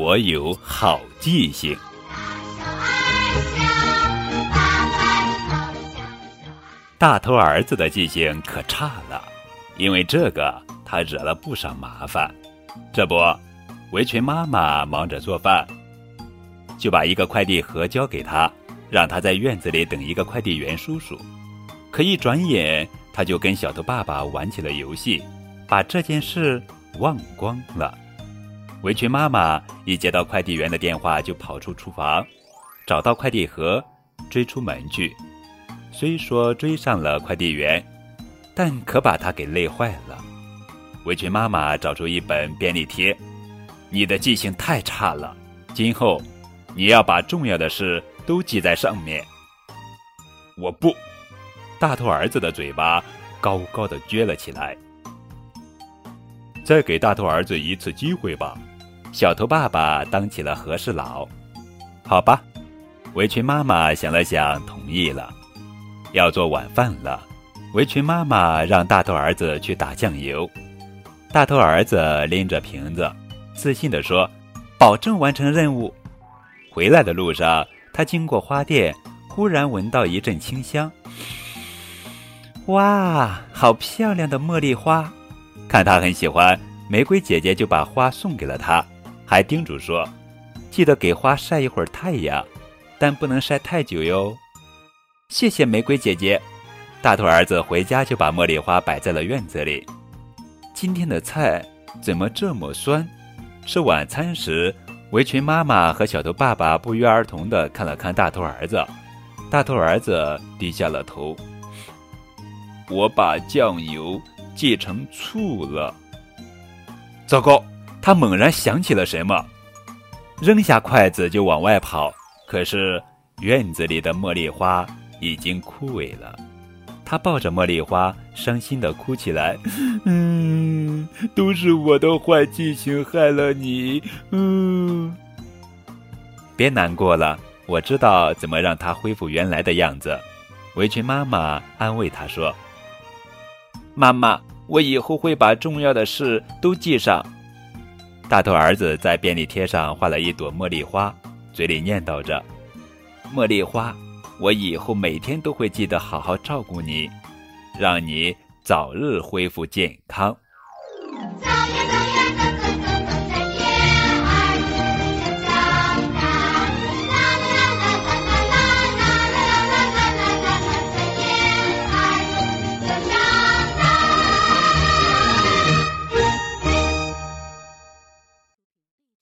我有好记性。大头儿子的记性可差了，因为这个他惹了不少麻烦。这不，围裙妈妈忙着做饭，就把一个快递盒交给他，让他在院子里等一个快递员叔叔。可一转眼，他就跟小头爸爸玩起了游戏，把这件事忘光了。围裙妈妈一接到快递员的电话，就跑出厨房，找到快递盒，追出门去。虽说追上了快递员，但可把他给累坏了。围裙妈妈找出一本便利贴：“你的记性太差了，今后你要把重要的事都记在上面。”我不，大头儿子的嘴巴高高的撅了起来。再给大头儿子一次机会吧。小头爸爸当起了和事佬，好吧。围裙妈妈想了想，同意了。要做晚饭了，围裙妈妈让大头儿子去打酱油。大头儿子拎着瓶子，自信地说：“保证完成任务。”回来的路上，他经过花店，忽然闻到一阵清香。哇，好漂亮的茉莉花！看他很喜欢，玫瑰姐姐就把花送给了他。还叮嘱说：“记得给花晒一会儿太阳，但不能晒太久哟。”谢谢玫瑰姐姐。大头儿子回家就把茉莉花摆在了院子里。今天的菜怎么这么酸？吃晚餐时，围裙妈妈和小头爸爸不约而同地看了看大头儿子。大头儿子低下了头。我把酱油记成醋了。糟糕！他猛然想起了什么，扔下筷子就往外跑。可是院子里的茉莉花已经枯萎了，他抱着茉莉花，伤心的哭起来：“ 嗯，都是我的坏记性害了你。”嗯，别难过了，我知道怎么让它恢复原来的样子。围裙妈妈安慰他说：“妈妈，我以后会把重要的事都记上。”大头儿子在便利贴上画了一朵茉莉花，嘴里念叨着：“茉莉花，我以后每天都会记得好好照顾你，让你早日恢复健康。”